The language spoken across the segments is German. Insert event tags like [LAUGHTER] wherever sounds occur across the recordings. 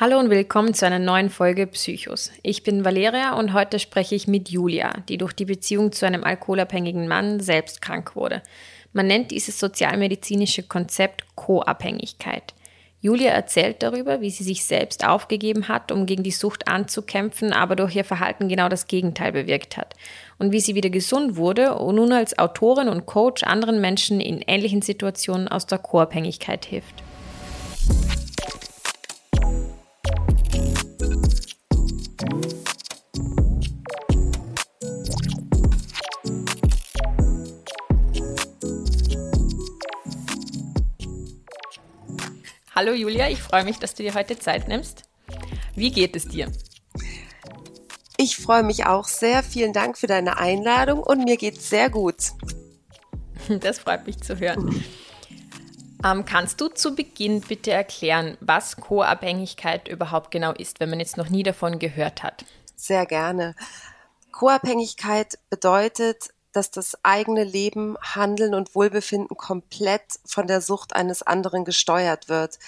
Hallo und willkommen zu einer neuen Folge Psychos. Ich bin Valeria und heute spreche ich mit Julia, die durch die Beziehung zu einem alkoholabhängigen Mann selbst krank wurde. Man nennt dieses sozialmedizinische Konzept Co-Abhängigkeit. Julia erzählt darüber, wie sie sich selbst aufgegeben hat, um gegen die Sucht anzukämpfen, aber durch ihr Verhalten genau das Gegenteil bewirkt hat. Und wie sie wieder gesund wurde und nun als Autorin und Coach anderen Menschen in ähnlichen Situationen aus der Co-Abhängigkeit hilft. Hallo Julia, ich freue mich, dass du dir heute Zeit nimmst. Wie geht es dir? Ich freue mich auch sehr. Vielen Dank für deine Einladung und mir geht es sehr gut. Das freut mich zu hören. Ähm, kannst du zu Beginn bitte erklären, was Co-Abhängigkeit überhaupt genau ist, wenn man jetzt noch nie davon gehört hat? Sehr gerne. Co-Abhängigkeit bedeutet, dass das eigene Leben, Handeln und Wohlbefinden komplett von der Sucht eines anderen gesteuert wird.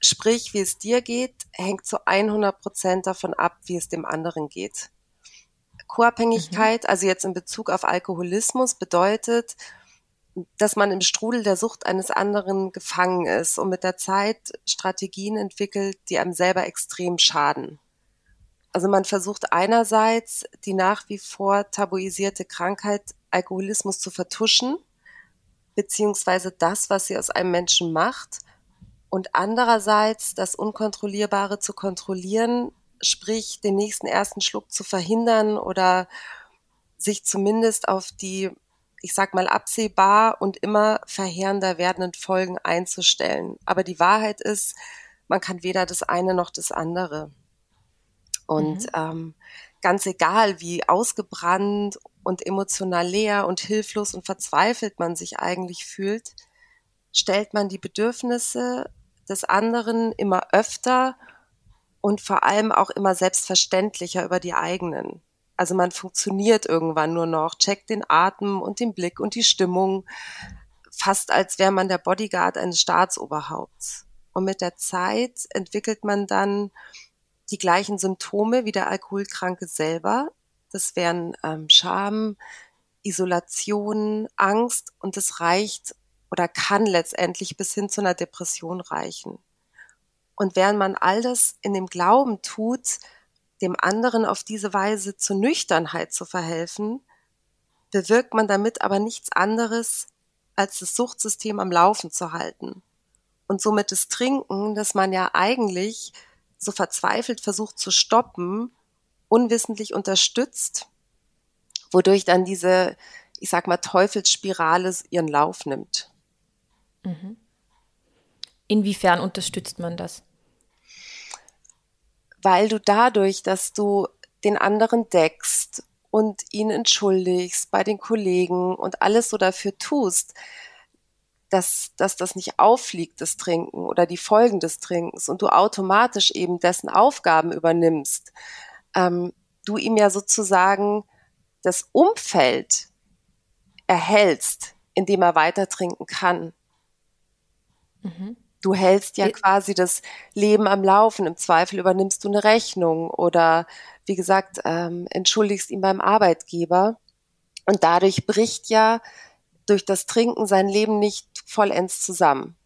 Sprich, wie es dir geht, hängt zu 100 Prozent davon ab, wie es dem anderen geht. Co-Abhängigkeit, mhm. also jetzt in Bezug auf Alkoholismus, bedeutet, dass man im Strudel der Sucht eines anderen gefangen ist und mit der Zeit Strategien entwickelt, die einem selber extrem schaden. Also man versucht einerseits die nach wie vor tabuisierte Krankheit Alkoholismus zu vertuschen, beziehungsweise das, was sie aus einem Menschen macht, und andererseits das Unkontrollierbare zu kontrollieren, sprich den nächsten ersten Schluck zu verhindern oder sich zumindest auf die, ich sag mal, absehbar und immer verheerender werdenden Folgen einzustellen. Aber die Wahrheit ist, man kann weder das eine noch das andere. Und mhm. ähm, ganz egal, wie ausgebrannt und emotional leer und hilflos und verzweifelt man sich eigentlich fühlt, stellt man die Bedürfnisse des anderen immer öfter und vor allem auch immer selbstverständlicher über die eigenen. Also man funktioniert irgendwann nur noch, checkt den Atem und den Blick und die Stimmung, fast als wäre man der Bodyguard eines Staatsoberhaupts. Und mit der Zeit entwickelt man dann die gleichen Symptome wie der Alkoholkranke selber. Das wären ähm, Scham, Isolation, Angst und es reicht oder kann letztendlich bis hin zu einer Depression reichen. Und während man all das in dem Glauben tut, dem anderen auf diese Weise zur Nüchternheit zu verhelfen, bewirkt man damit aber nichts anderes, als das Suchtsystem am Laufen zu halten. Und somit das Trinken, das man ja eigentlich so verzweifelt versucht zu stoppen, unwissentlich unterstützt, wodurch dann diese, ich sag mal, Teufelsspirale ihren Lauf nimmt. Mhm. Inwiefern unterstützt man das? Weil du dadurch, dass du den anderen deckst und ihn entschuldigst bei den Kollegen und alles so dafür tust, dass, dass das nicht auffliegt, das Trinken oder die Folgen des Trinkens und du automatisch eben dessen Aufgaben übernimmst, ähm, du ihm ja sozusagen das Umfeld erhältst, in dem er weiter trinken kann. Mhm. Du hältst ja quasi das Leben am Laufen. Im Zweifel übernimmst du eine Rechnung oder, wie gesagt, ähm, entschuldigst ihn beim Arbeitgeber. Und dadurch bricht ja durch das Trinken sein Leben nicht vollends zusammen.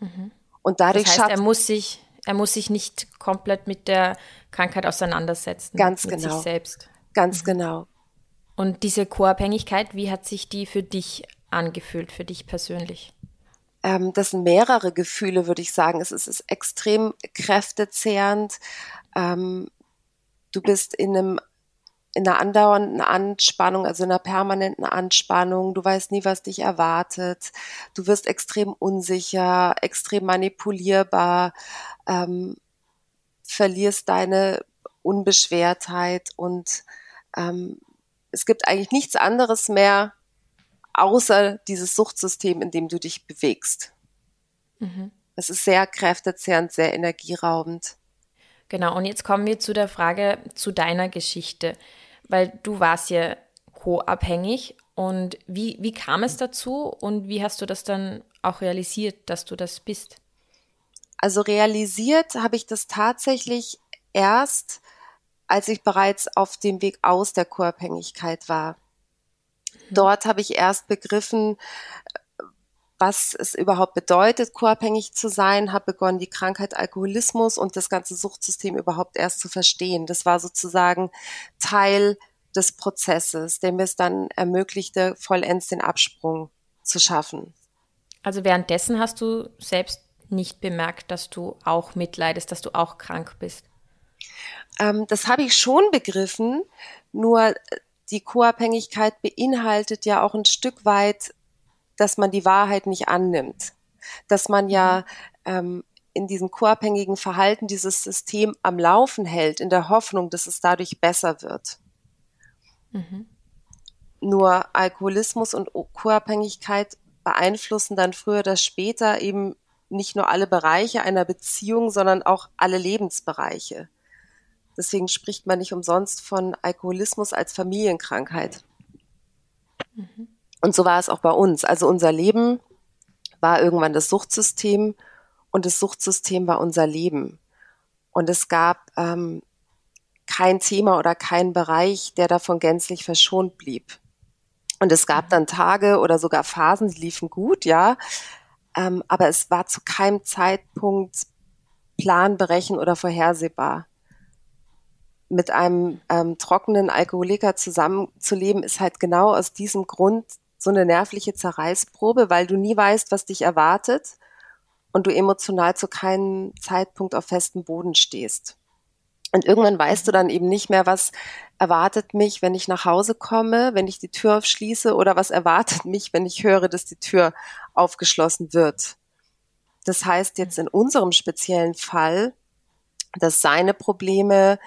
Mhm. Und dadurch das heißt, er muss sich, er muss sich nicht komplett mit der Krankheit auseinandersetzen. Ganz mit genau. Sich selbst. Ganz mhm. genau. Und diese Co-Abhängigkeit, wie hat sich die für dich angefühlt, für dich persönlich? Ähm, das sind mehrere Gefühle, würde ich sagen. Es ist, es ist extrem kräftezehrend. Ähm, du bist in einem in einer andauernden Anspannung, also in einer permanenten Anspannung. Du weißt nie, was dich erwartet. Du wirst extrem unsicher, extrem manipulierbar, ähm, verlierst deine Unbeschwertheit und ähm, es gibt eigentlich nichts anderes mehr, außer dieses Suchtsystem, in dem du dich bewegst. Mhm. Es ist sehr kräftezehrend, sehr energieraubend. Genau, und jetzt kommen wir zu der Frage zu deiner Geschichte, weil du warst ja co-abhängig und wie, wie kam es dazu und wie hast du das dann auch realisiert, dass du das bist? Also realisiert habe ich das tatsächlich erst, als ich bereits auf dem Weg aus der Co-Abhängigkeit war. Mhm. Dort habe ich erst begriffen, was es überhaupt bedeutet, co-abhängig zu sein, habe begonnen, die Krankheit Alkoholismus und das ganze Suchtsystem überhaupt erst zu verstehen. Das war sozusagen Teil des Prozesses, der mir es dann ermöglichte, vollends den Absprung zu schaffen. Also währenddessen hast du selbst nicht bemerkt, dass du auch mitleidest, dass du auch krank bist? Ähm, das habe ich schon begriffen, nur die Co-Abhängigkeit beinhaltet ja auch ein Stück weit dass man die Wahrheit nicht annimmt, dass man ja mhm. ähm, in diesem co-abhängigen Verhalten dieses System am Laufen hält, in der Hoffnung, dass es dadurch besser wird. Mhm. Nur Alkoholismus und Co-Abhängigkeit beeinflussen dann früher oder später eben nicht nur alle Bereiche einer Beziehung, sondern auch alle Lebensbereiche. Deswegen spricht man nicht umsonst von Alkoholismus als Familienkrankheit. Mhm. Und so war es auch bei uns. Also unser Leben war irgendwann das Suchtsystem und das Suchtsystem war unser Leben. Und es gab ähm, kein Thema oder kein Bereich, der davon gänzlich verschont blieb. Und es gab dann Tage oder sogar Phasen, die liefen gut, ja, ähm, aber es war zu keinem Zeitpunkt planberechnen oder vorhersehbar. Mit einem ähm, trockenen Alkoholiker zusammenzuleben, ist halt genau aus diesem Grund so eine nervliche Zerreißprobe, weil du nie weißt, was dich erwartet und du emotional zu keinem Zeitpunkt auf festem Boden stehst. Und irgendwann weißt du dann eben nicht mehr, was erwartet mich, wenn ich nach Hause komme, wenn ich die Tür aufschließe oder was erwartet mich, wenn ich höre, dass die Tür aufgeschlossen wird. Das heißt jetzt in unserem speziellen Fall, dass seine Probleme,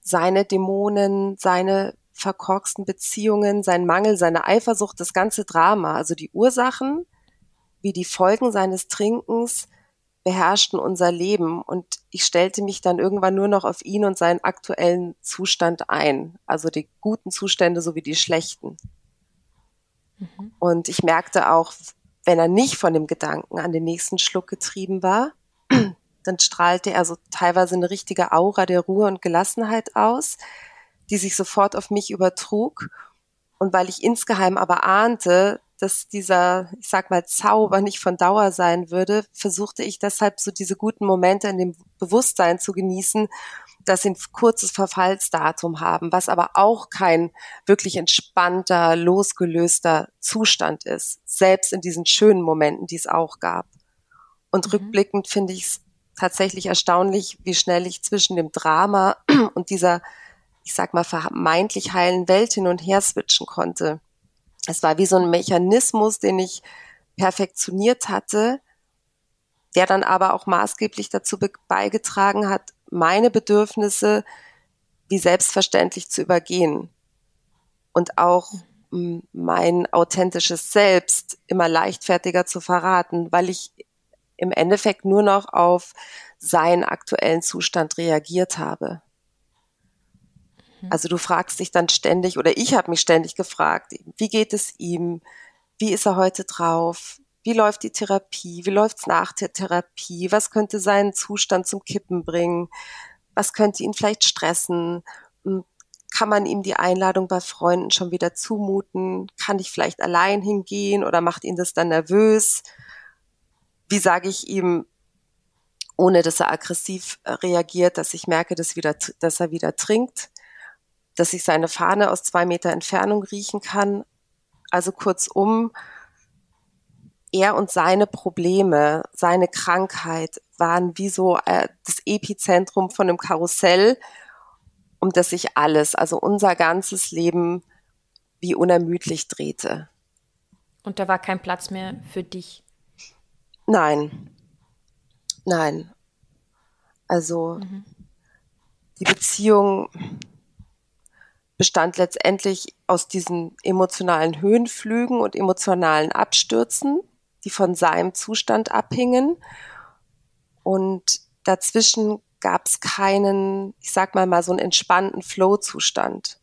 seine Dämonen, seine verkorksten Beziehungen, sein Mangel, seine Eifersucht, das ganze Drama, also die Ursachen wie die Folgen seines Trinkens beherrschten unser Leben und ich stellte mich dann irgendwann nur noch auf ihn und seinen aktuellen Zustand ein, also die guten Zustände sowie die schlechten. Mhm. Und ich merkte auch, wenn er nicht von dem Gedanken an den nächsten Schluck getrieben war, [CLEARS THROAT] dann strahlte er so teilweise eine richtige Aura der Ruhe und Gelassenheit aus, die sich sofort auf mich übertrug. Und weil ich insgeheim aber ahnte, dass dieser, ich sag mal, Zauber nicht von Dauer sein würde, versuchte ich deshalb so diese guten Momente in dem Bewusstsein zu genießen, dass sie ein kurzes Verfallsdatum haben, was aber auch kein wirklich entspannter, losgelöster Zustand ist, selbst in diesen schönen Momenten, die es auch gab. Und mhm. rückblickend finde ich es tatsächlich erstaunlich, wie schnell ich zwischen dem Drama [CLEARS THROAT] und dieser ich sag mal, vermeintlich heilen Welt hin und her switchen konnte. Es war wie so ein Mechanismus, den ich perfektioniert hatte, der dann aber auch maßgeblich dazu beigetragen hat, meine Bedürfnisse wie selbstverständlich zu übergehen und auch mein authentisches Selbst immer leichtfertiger zu verraten, weil ich im Endeffekt nur noch auf seinen aktuellen Zustand reagiert habe. Mhm. Also du fragst dich dann ständig, oder ich habe mich ständig gefragt, wie geht es ihm? Wie ist er heute drauf? Wie läuft die Therapie? Wie läuft's nach der Therapie? Was könnte seinen Zustand zum Kippen bringen? Was könnte ihn vielleicht stressen? Hm, kann man ihm die Einladung bei Freunden schon wieder zumuten? Kann ich vielleicht allein hingehen oder macht ihn das dann nervös? Wie sage ich ihm, ohne dass er aggressiv äh, reagiert, dass ich merke, dass, wieder, dass er wieder trinkt? Dass ich seine Fahne aus zwei Meter Entfernung riechen kann. Also kurzum, er und seine Probleme, seine Krankheit waren wie so äh, das Epizentrum von einem Karussell, um das sich alles, also unser ganzes Leben wie unermüdlich drehte. Und da war kein Platz mehr für dich? Nein. Nein. Also mhm. die Beziehung bestand letztendlich aus diesen emotionalen Höhenflügen und emotionalen Abstürzen, die von seinem Zustand abhingen. Und dazwischen gab es keinen, ich sag mal mal so einen entspannten Flow-Zustand.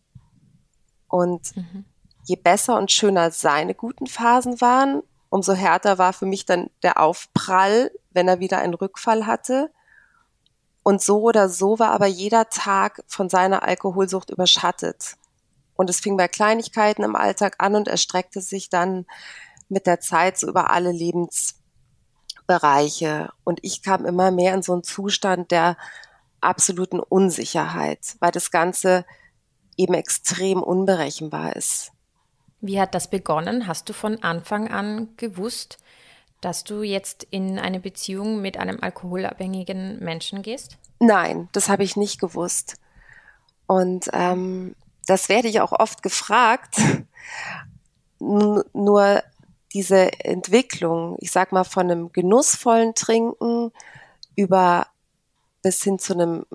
Und mhm. je besser und schöner seine guten Phasen waren, umso härter war für mich dann der Aufprall wenn er wieder einen Rückfall hatte. Und so oder so war aber jeder Tag von seiner Alkoholsucht überschattet. Und es fing bei Kleinigkeiten im Alltag an und erstreckte sich dann mit der Zeit so über alle Lebensbereiche. Und ich kam immer mehr in so einen Zustand der absoluten Unsicherheit, weil das Ganze eben extrem unberechenbar ist. Wie hat das begonnen? Hast du von Anfang an gewusst, dass du jetzt in eine Beziehung mit einem alkoholabhängigen Menschen gehst? Nein, das habe ich nicht gewusst. Und ähm, das werde ich auch oft gefragt. [LAUGHS] Nur diese Entwicklung, ich sag mal von einem genussvollen Trinken über bis hin zu einem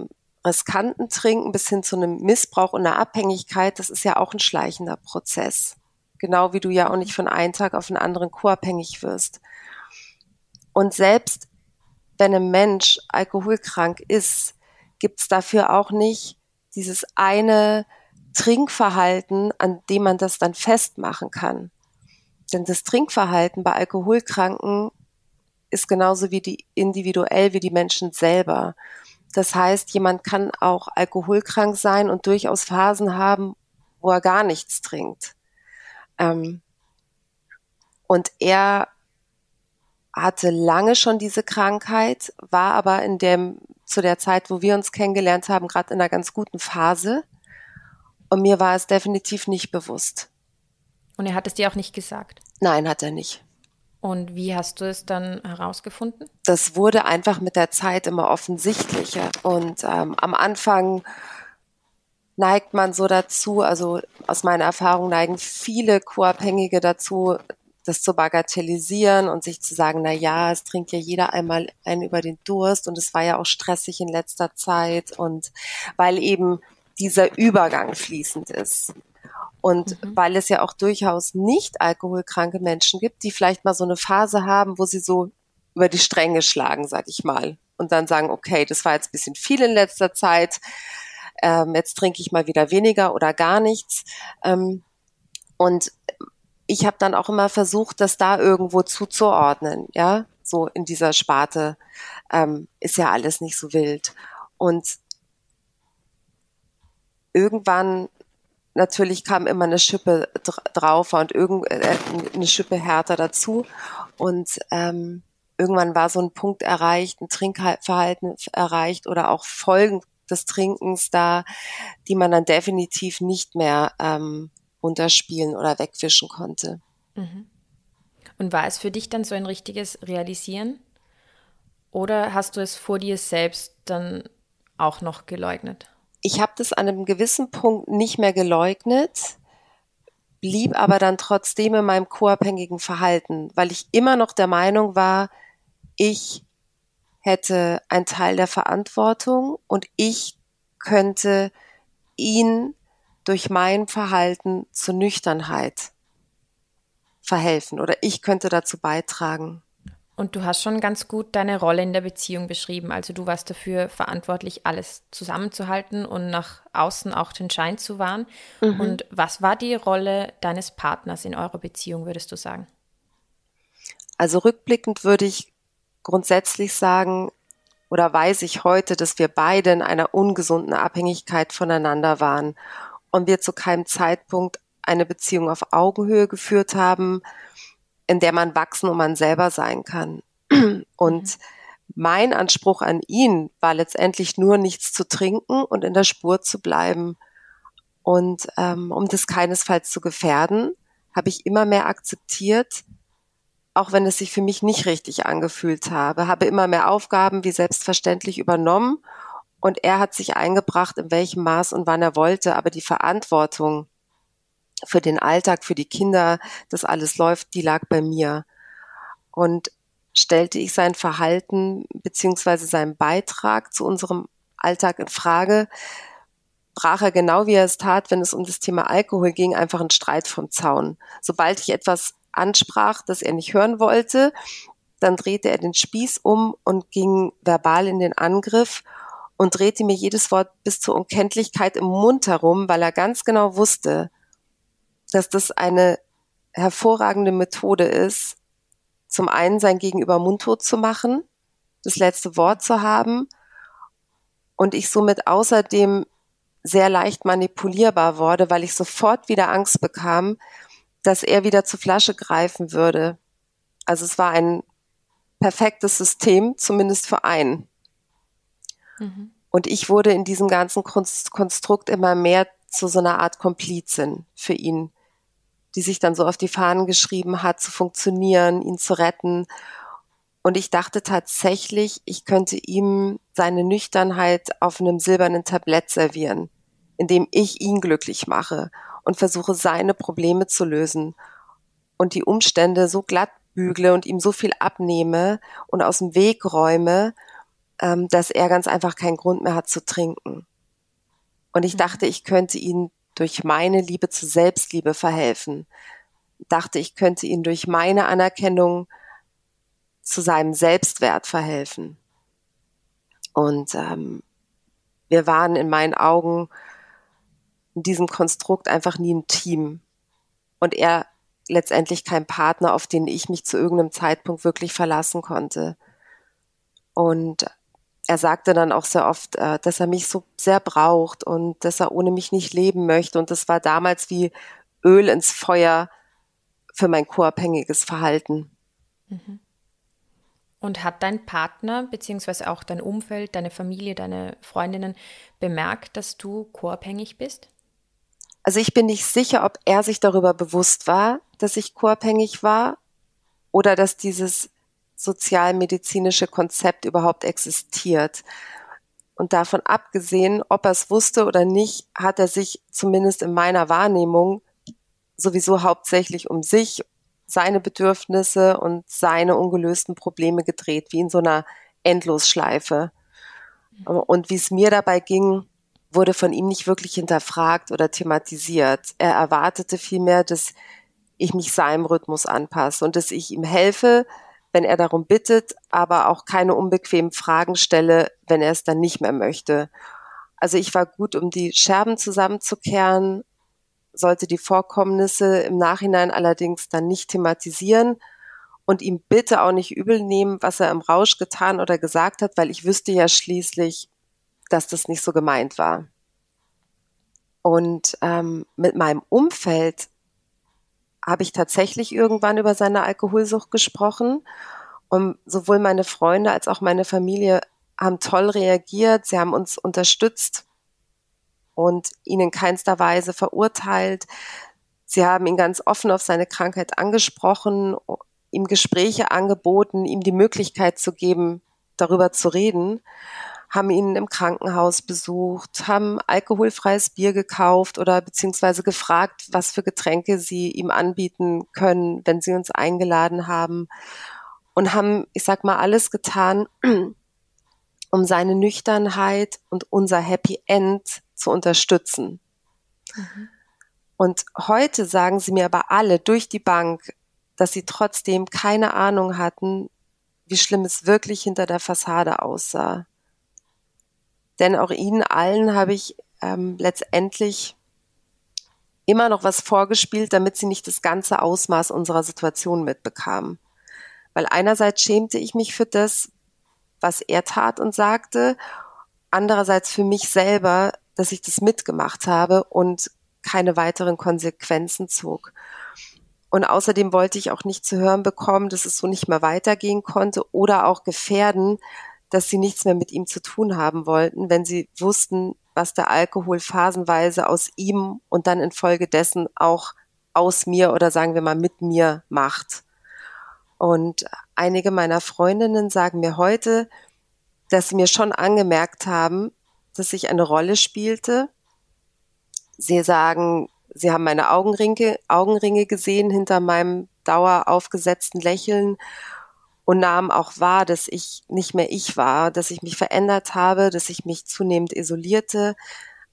riskanten Trinken, bis hin zu einem Missbrauch und einer Abhängigkeit, das ist ja auch ein schleichender Prozess. Genau wie du ja auch nicht von einem Tag auf den anderen co-abhängig wirst. Und selbst wenn ein Mensch alkoholkrank ist, gibt's dafür auch nicht dieses eine Trinkverhalten, an dem man das dann festmachen kann. Denn das Trinkverhalten bei Alkoholkranken ist genauso wie die individuell wie die Menschen selber. Das heißt, jemand kann auch alkoholkrank sein und durchaus Phasen haben, wo er gar nichts trinkt. Ähm, und er hatte lange schon diese Krankheit, war aber in dem, zu der Zeit, wo wir uns kennengelernt haben, gerade in einer ganz guten Phase. Und mir war es definitiv nicht bewusst. Und er hat es dir auch nicht gesagt? Nein, hat er nicht. Und wie hast du es dann herausgefunden? Das wurde einfach mit der Zeit immer offensichtlicher. Und ähm, am Anfang neigt man so dazu, also aus meiner Erfahrung neigen viele Co-Abhängige dazu, das zu bagatellisieren und sich zu sagen, na ja, es trinkt ja jeder einmal einen über den Durst und es war ja auch stressig in letzter Zeit und weil eben dieser Übergang fließend ist. Und mhm. weil es ja auch durchaus nicht alkoholkranke Menschen gibt, die vielleicht mal so eine Phase haben, wo sie so über die Stränge schlagen, sag ich mal. Und dann sagen, okay, das war jetzt ein bisschen viel in letzter Zeit, ähm, jetzt trinke ich mal wieder weniger oder gar nichts. Ähm, und ich habe dann auch immer versucht, das da irgendwo zuzuordnen, ja, so in dieser Sparte ähm, ist ja alles nicht so wild. Und irgendwann natürlich kam immer eine Schippe drauf und irgend, äh, eine Schippe härter dazu. Und ähm, irgendwann war so ein Punkt erreicht, ein Trinkverhalten erreicht oder auch Folgen des Trinkens da, die man dann definitiv nicht mehr ähm, runterspielen oder wegwischen konnte. Mhm. Und war es für dich dann so ein richtiges Realisieren? Oder hast du es vor dir selbst dann auch noch geleugnet? Ich habe das an einem gewissen Punkt nicht mehr geleugnet, blieb aber dann trotzdem in meinem co-abhängigen Verhalten, weil ich immer noch der Meinung war, ich hätte einen Teil der Verantwortung und ich könnte ihn durch mein Verhalten zur Nüchternheit verhelfen oder ich könnte dazu beitragen. Und du hast schon ganz gut deine Rolle in der Beziehung beschrieben. Also du warst dafür verantwortlich, alles zusammenzuhalten und nach außen auch den Schein zu wahren. Mhm. Und was war die Rolle deines Partners in eurer Beziehung, würdest du sagen? Also rückblickend würde ich grundsätzlich sagen, oder weiß ich heute, dass wir beide in einer ungesunden Abhängigkeit voneinander waren und wir zu keinem Zeitpunkt eine Beziehung auf Augenhöhe geführt haben, in der man wachsen und man selber sein kann. [CLEARS THROAT] Und mhm. mein Anspruch an ihn war letztendlich nur nichts zu trinken und in der Spur zu bleiben. Und ähm, um das keinesfalls zu gefährden, habe ich immer mehr akzeptiert, auch wenn es sich für mich nicht richtig angefühlt habe, habe immer mehr Aufgaben wie selbstverständlich übernommen und er hat sich eingebracht, in welchem Maß und wann er wollte, aber die Verantwortung für den Alltag, für die Kinder, dass alles läuft, die lag bei mir. Und stellte ich sein Verhalten beziehungsweise seinen Beitrag zu unserem Alltag in Frage, brach er genau wie er es tat, wenn es um das Thema Alkohol ging, einfach einen Streit vom Zaun. Sobald ich etwas ansprach, das er nicht hören wollte, dann drehte er den Spieß um und ging verbal in den Angriff und drehte mir jedes Wort bis zur Unkenntlichkeit im Mund herum, weil er ganz genau wusste, dass das eine hervorragende Methode ist, zum einen sein Gegenüber mundtot zu machen das letzte Wort zu haben und ich somit außerdem sehr leicht manipulierbar wurde, weil ich sofort wieder Angst bekam, dass er wieder zur Flasche greifen würde. Also es war ein perfektes System, zumindest für einen. Mhm. Und ich wurde in diesem ganzen Konstrukt immer mehr zu so einer Art Komplizin für ihn, die sich dann so auf die Fahnen geschrieben hat, zu funktionieren, ihn zu retten. Und ich dachte tatsächlich, ich könnte ihm seine Nüchternheit auf einem silbernen Tablett servieren, indem ich ihn glücklich mache und versuche, seine Probleme zu lösen und die Umstände so glatt bügle und ihm so viel abnehme und aus dem Weg räume, ähm, dass er ganz einfach keinen Grund mehr hat zu trinken. Und ich mhm. dachte, ich könnte ihn durch meine Liebe zur Selbstliebe verhelfen. Dachte, ich könnte ihn durch meine Anerkennung zu seinem Selbstwert verhelfen. Und ähm, wir waren in meinen Augen in diesem Konstrukt einfach nie ein Team. Und er letztendlich kein Partner, auf den ich mich zu irgendeinem Zeitpunkt wirklich verlassen konnte. Und er sagte dann auch sehr oft, äh, dass er mich so sehr braucht und dass er ohne mich nicht leben möchte. Und das war damals wie Öl ins Feuer für mein co-abhängiges Verhalten. Mhm. Und hat dein Partner beziehungsweise auch dein Umfeld, deine Familie, deine Freundinnen bemerkt, dass du co-abhängig bist? Also ich bin nicht sicher, ob er sich darüber bewusst war, dass ich co-abhängig war oder dass dieses sozialmedizinische Konzept überhaupt existiert. Und davon abgesehen, ob er es wusste oder nicht, hat er sich zumindest in meiner Wahrnehmung sowieso hauptsächlich um sich, seine Bedürfnisse und seine ungelösten Probleme gedreht, wie in so einer Endlosschleife. Und wie es mir dabei ging, wurde von ihm nicht wirklich hinterfragt oder thematisiert. Er erwartete vielmehr, dass ich mich seinem Rhythmus anpasse und dass ich ihm helfe, wenn er darum bittet, aber auch keine unbequemen Fragen stelle, wenn er es dann nicht mehr möchte. Also ich war gut, um die Scherben zusammenzukehren, sollte die Vorkommnisse im Nachhinein allerdings dann nicht thematisieren und ihm bitte auch nicht übel nehmen, was er im Rausch getan oder gesagt hat, weil ich wüsste ja schließlich, dass das nicht so gemeint war. Und ähm, mit meinem Umfeld habe ich tatsächlich irgendwann über seine Alkoholsucht gesprochen. Und sowohl meine Freunde als auch meine Familie haben toll reagiert. Sie haben uns unterstützt und ihn in keinster Weise verurteilt. Sie haben ihn ganz offen auf seine Krankheit angesprochen, ihm Gespräche angeboten, ihm die Möglichkeit zu geben, darüber zu reden haben ihn im Krankenhaus besucht, haben alkoholfreies Bier gekauft oder beziehungsweise gefragt, was für Getränke sie ihm anbieten können, wenn sie uns eingeladen haben und haben, ich sag mal, alles getan, [CLEARS THROAT] um seine Nüchternheit und unser Happy End zu unterstützen. Mhm. Und heute sagen sie mir aber alle durch die Bank, dass sie trotzdem keine Ahnung hatten, wie schlimm es wirklich hinter der Fassade aussah. Denn auch ihnen allen habe ich ähm, letztendlich immer noch was vorgespielt, damit sie nicht das ganze Ausmaß unserer Situation mitbekamen. Weil einerseits schämte ich mich für das, was er tat und sagte, andererseits für mich selber, dass ich das mitgemacht habe und keine weiteren Konsequenzen zog. Und außerdem wollte ich auch nicht zu hören bekommen, dass es so nicht mehr weitergehen konnte oder auch gefährden, dass sie nichts mehr mit ihm zu tun haben wollten, wenn sie wussten, was der Alkohol phasenweise aus ihm und dann infolgedessen auch aus mir oder sagen wir mal mit mir macht. Und einige meiner Freundinnen sagen mir heute, dass sie mir schon angemerkt haben, dass ich eine Rolle spielte. Sie sagen, sie haben meine Augenringe, Augenringe gesehen hinter meinem daueraufgesetzten Lächeln und nahmen auch wahr, dass ich nicht mehr ich war, dass ich mich verändert habe, dass ich mich zunehmend isolierte.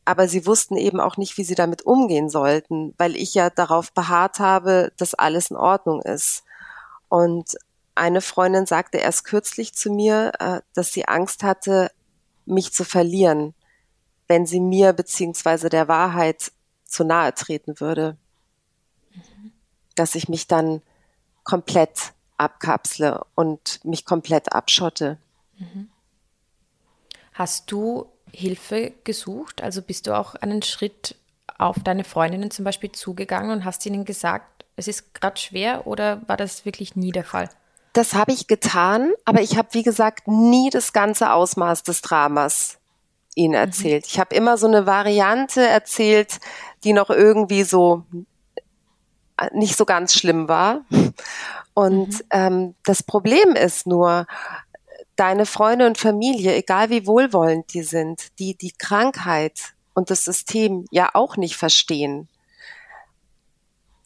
Aber sie wussten eben auch nicht, wie sie damit umgehen sollten, weil ich ja darauf beharrt habe, dass alles in Ordnung ist. Und eine Freundin sagte erst kürzlich zu mir, äh, dass sie Angst hatte, mich zu verlieren, wenn sie mir beziehungsweise der Wahrheit zu nahe treten würde. Mhm. Dass ich mich dann komplett abkapsle und mich komplett abschotte. Mhm. Hast du Hilfe gesucht? Also bist du auch einen Schritt auf deine Freundinnen zum Beispiel zugegangen und hast ihnen gesagt, es ist gerade schwer oder war das wirklich nie der Fall? Das habe ich getan, aber ich habe, wie gesagt, nie das ganze Ausmaß des Dramas ihnen mhm. erzählt. Mhm. Ich habe immer so eine Variante erzählt, die noch irgendwie so äh, nicht so ganz schlimm war. Und mhm. ähm, das Problem ist nur, deine Freunde und Familie, egal wie wohlwollend die sind, die die Krankheit und das System ja auch nicht verstehen.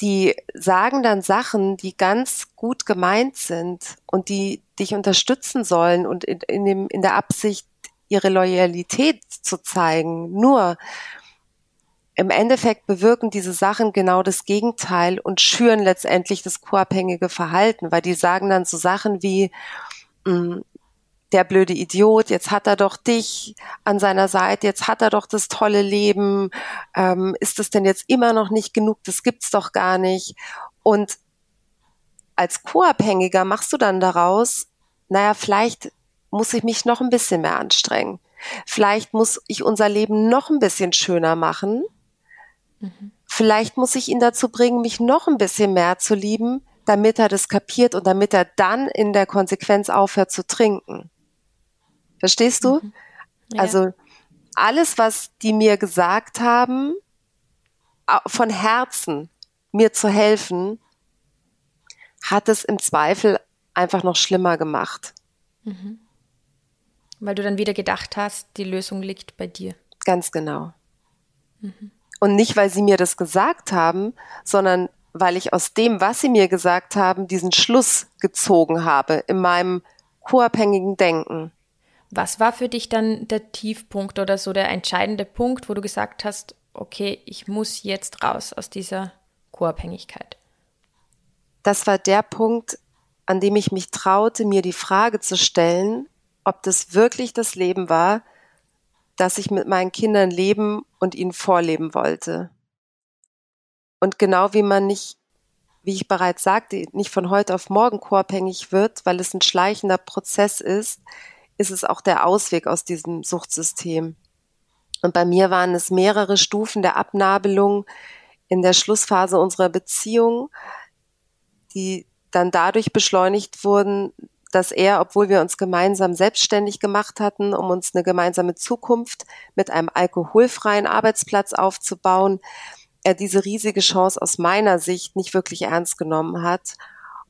Die sagen dann Sachen, die ganz gut gemeint sind und die dich unterstützen sollen und in, in, dem, in der Absicht, ihre Loyalität zu zeigen. Nur im Endeffekt bewirken diese Sachen genau das Gegenteil und schüren letztendlich das co-abhängige Verhalten, weil die sagen dann so Sachen wie, mm, der blöde Idiot, jetzt hat er doch dich an seiner Seite, jetzt hat er doch das tolle Leben, ähm, ist das denn jetzt immer noch nicht genug, das gibt's doch gar nicht. Und als Co-Abhängiger machst du dann daraus, naja, vielleicht muss ich mich noch ein bisschen mehr anstrengen. Vielleicht muss ich unser Leben noch ein bisschen schöner machen. Mhm. Vielleicht muss ich ihn dazu bringen, mich noch ein bisschen mehr zu lieben, damit er das kapiert und damit er dann in der Konsequenz aufhört zu trinken. Verstehst du? Mhm. Ja. Also alles, was die mir gesagt haben, von Herzen mir zu helfen, hat es im Zweifel einfach noch schlimmer gemacht. Mhm. Weil du dann wieder gedacht hast, die Lösung liegt bei dir. Ganz genau. Mhm. Und nicht, weil sie mir das gesagt haben, sondern weil ich aus dem, was sie mir gesagt haben, diesen Schluss gezogen habe in meinem co-abhängigen Denken. Was war für dich dann der Tiefpunkt oder so der entscheidende Punkt, wo du gesagt hast, okay, ich muss jetzt raus aus dieser Co-Abhängigkeit? Das war der Punkt, an dem ich mich traute, mir die Frage zu stellen, ob das wirklich das Leben war, das ich mit meinen Kindern leben und ihnen vorleben wollte. Und genau wie man nicht, wie ich bereits sagte, nicht von heute auf morgen co-abhängig wird, weil es ein schleichender Prozess ist, ist es auch der Ausweg aus diesem Suchtsystem. Und bei mir waren es mehrere Stufen der Abnabelung in der Schlussphase unserer Beziehung, die dann dadurch beschleunigt wurden, dass er, obwohl wir uns gemeinsam selbstständig gemacht hatten, um uns eine gemeinsame Zukunft mit einem alkoholfreien Arbeitsplatz aufzubauen, er diese riesige Chance aus meiner Sicht nicht wirklich ernst genommen hat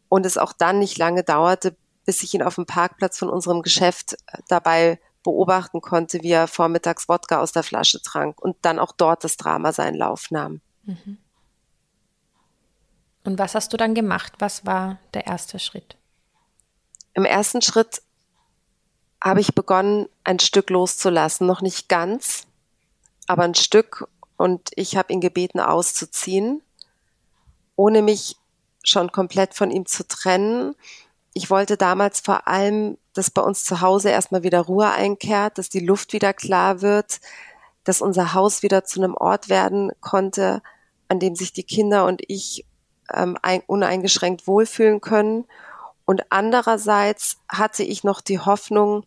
und es auch dann nicht lange dauerte, bis ich ihn auf dem Parkplatz von unserem Geschäft äh, dabei beobachten konnte, wie er vormittags Wodka aus der Flasche trank und dann auch dort das Drama seinen Lauf nahm. Mhm. Und was hast du dann gemacht? Was war der erste Schritt? Im ersten Schritt habe ich begonnen, ein Stück loszulassen. Noch nicht ganz, aber ein Stück. Und ich habe ihn gebeten, auszuziehen, ohne mich schon komplett von ihm zu trennen, ich wollte damals vor allem, dass bei uns zu Hause erstmal wieder Ruhe einkehrt, dass die Luft wieder klar wird, dass unser Haus wieder zu einem Ort werden konnte, an dem sich die Kinder und ich ähm, ein, uneingeschränkt wohlfühlen können. Und andererseits hatte ich noch die Hoffnung,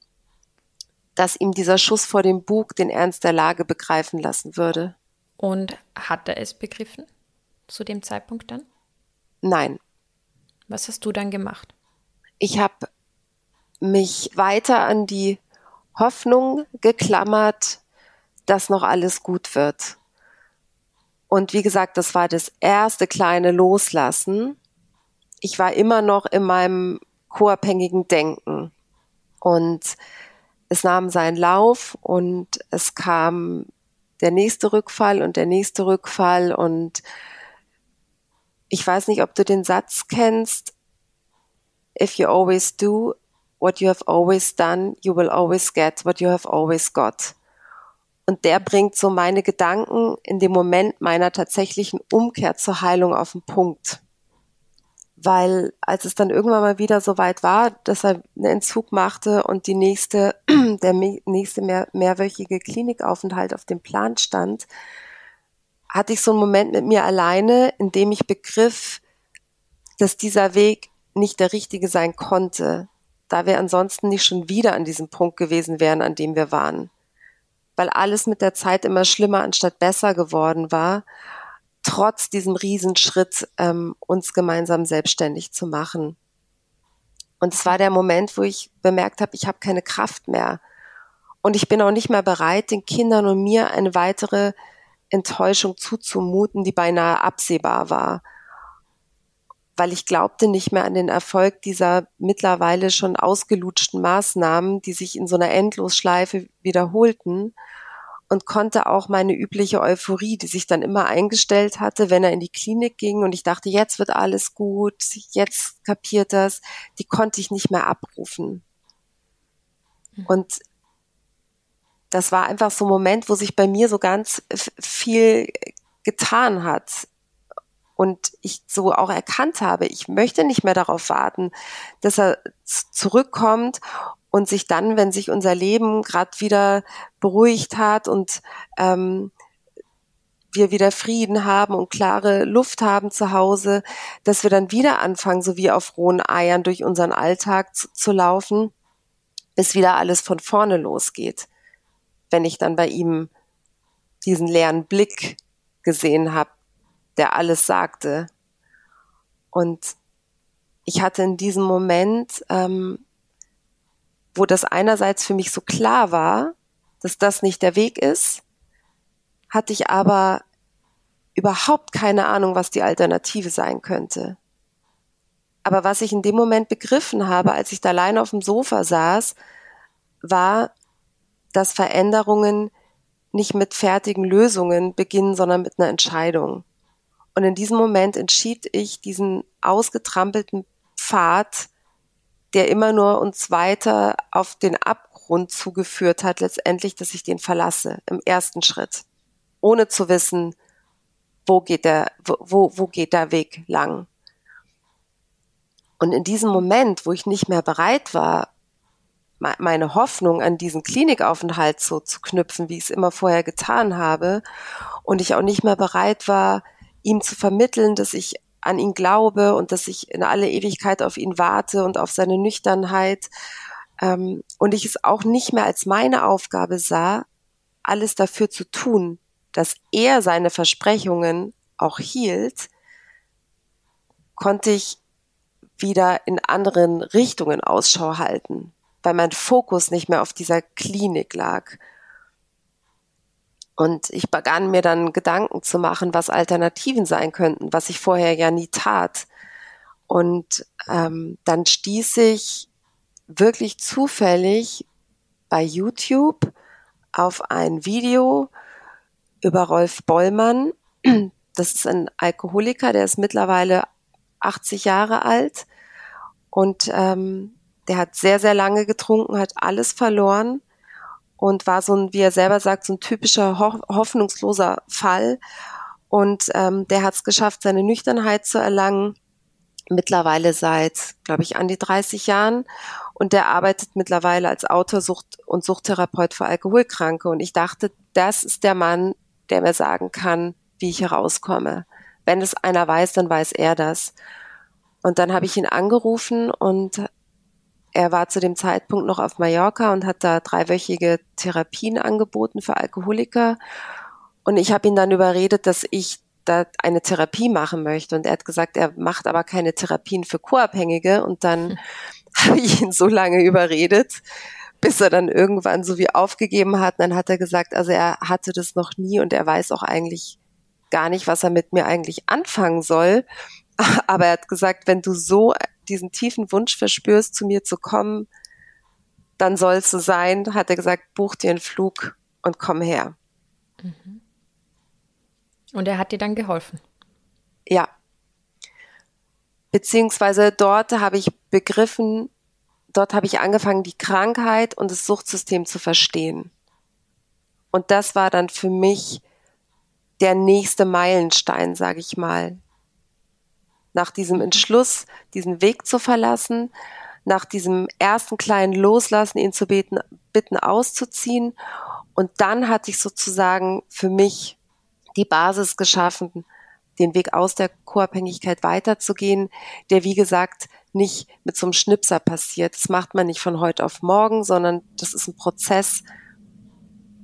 dass ihm dieser Schuss vor dem Bug den Ernst der Lage begreifen lassen würde. Und hat er es begriffen zu dem Zeitpunkt dann? Nein. Was hast du dann gemacht? ich habe mich weiter an die Hoffnung geklammert, dass noch alles gut wird. Und wie gesagt, das war das erste kleine Loslassen. Ich war immer noch in meinem co-abhängigen Denken. Und es nahm seinen Lauf und es kam der nächste Rückfall und der nächste Rückfall und ich weiß nicht, ob du den Satz kennst, if you always do what you have always done, you will always get what you have always got. Und der bringt so meine Gedanken in dem Moment meiner tatsächlichen Umkehr zur Heilung auf den Punkt. Weil als es dann irgendwann mal wieder so weit war, dass er einen Entzug machte und die nächste, [CLEARS THROAT] der nächste mehr, mehrwöchige Klinikaufenthalt auf dem Plan stand, hatte ich so einen Moment mit mir alleine, in dem ich begriff, dass dieser Weg nicht der richtige sein konnte, da wir ansonsten nicht schon wieder an diesem Punkt gewesen wären, an dem wir waren. Weil alles mit der Zeit immer schlimmer anstatt besser geworden war, trotz diesem Riesenschritt, ähm, uns gemeinsam selbstständig zu machen. Und es war der Moment, wo ich bemerkt habe, ich habe keine Kraft mehr. Und ich bin auch nicht mehr bereit, den Kindern und mir eine weitere Enttäuschung zuzumuten, die beinahe absehbar war weil ich glaubte nicht mehr an den Erfolg dieser mittlerweile schon ausgelutschten Maßnahmen, die sich in so einer Endlosschleife wiederholten und konnte auch meine übliche Euphorie, die sich dann immer eingestellt hatte, wenn er in die Klinik ging und ich dachte, jetzt wird alles gut, jetzt kapiert das, die konnte ich nicht mehr abrufen. Hm. Und das war einfach so ein Moment, wo sich bei mir so ganz viel getan hat und ich so auch erkannt habe, ich möchte nicht mehr darauf warten, dass er zurückkommt und sich dann, wenn sich unser Leben gerade wieder beruhigt hat und ähm, wir wieder Frieden haben und klare Luft haben zu Hause, dass wir dann wieder anfangen, so wie auf rohen Eiern durch unseren Alltag zu, zu laufen, bis wieder alles von vorne losgeht. Wenn ich dann bei ihm diesen leeren Blick gesehen habe, der alles sagte. Und ich hatte in diesem Moment, ähm, wo das einerseits für mich so klar war, dass das nicht der Weg ist, hatte ich aber überhaupt keine Ahnung, was die Alternative sein könnte. Aber was ich in dem Moment begriffen habe, als ich da allein auf dem Sofa saß, war, dass Veränderungen nicht mit fertigen Lösungen beginnen, sondern mit einer Entscheidung. Und in diesem Moment entschied ich diesen ausgetrampelten Pfad, der immer nur uns weiter auf den Abgrund zugeführt hat, letztendlich, dass ich den verlasse im ersten Schritt, ohne zu wissen, wo geht der, wo, wo geht der Weg lang. Und in diesem Moment, wo ich nicht mehr bereit war, meine Hoffnung an diesen Klinikaufenthalt so zu knüpfen, wie ich es immer vorher getan habe, und ich auch nicht mehr bereit war, ihm zu vermitteln, dass ich an ihn glaube und dass ich in alle Ewigkeit auf ihn warte und auf seine Nüchternheit. Ähm, und ich es auch nicht mehr als meine Aufgabe sah, alles dafür zu tun, dass er seine Versprechungen auch hielt, konnte ich wieder in anderen Richtungen Ausschau halten, weil mein Fokus nicht mehr auf dieser Klinik lag und ich begann mir dann Gedanken zu machen, was Alternativen sein könnten, was ich vorher ja nie tat. Und ähm, dann stieß ich wirklich zufällig bei YouTube auf ein Video über Rolf Bollmann. Das ist ein Alkoholiker, der ist mittlerweile 80 Jahre alt und ähm, der hat sehr, sehr lange getrunken, hat alles verloren und war so ein, wie er selber sagt, so ein typischer ho hoffnungsloser Fall. Und ähm, der hat es geschafft, seine Nüchternheit zu erlangen. Mittlerweile seit, glaube ich, an die 30 Jahren. Und der arbeitet mittlerweile als Autor Sucht und Suchttherapeut für Alkoholkranke. Und ich dachte, das ist der Mann, der mir sagen kann, wie ich herauskomme. Wenn es einer weiß, dann weiß er das. Und dann habe ich ihn angerufen und er war zu dem Zeitpunkt noch auf Mallorca und hat da dreiwöchige Therapien angeboten für Alkoholiker. Und ich habe ihn dann überredet, dass ich da eine Therapie machen möchte. Und er hat gesagt, er macht aber keine Therapien für Co-Abhängige. Und dann [LAUGHS] habe ich ihn so lange überredet, bis er dann irgendwann so wie aufgegeben hat. Und dann hat er gesagt, also er hatte das noch nie und er weiß auch eigentlich gar nicht, was er mit mir eigentlich anfangen soll. [LAUGHS] Aber er hat gesagt, wenn du so diesen tiefen Wunsch verspürst, zu mir zu kommen, dann soll es so sein, hat er gesagt, buch dir einen Flug und komm her. Mhm. Und er hat dir dann geholfen? Ja. Beziehungsweise dort habe ich begriffen, dort habe ich angefangen, die Krankheit und das Suchtsystem zu verstehen. Und das war dann für mich der nächste Meilenstein, sage ich mal, nach diesem Entschluss, diesen Weg zu verlassen, nach diesem ersten kleinen Loslassen, ihn zu beten, bitten auszuziehen. Und dann hatte ich sozusagen für mich die Basis geschaffen, den Weg aus der Co-Abhängigkeit weiterzugehen, der wie gesagt nicht mit so einem Schnipser passiert. Das macht man nicht von heute auf morgen, sondern das ist ein Prozess,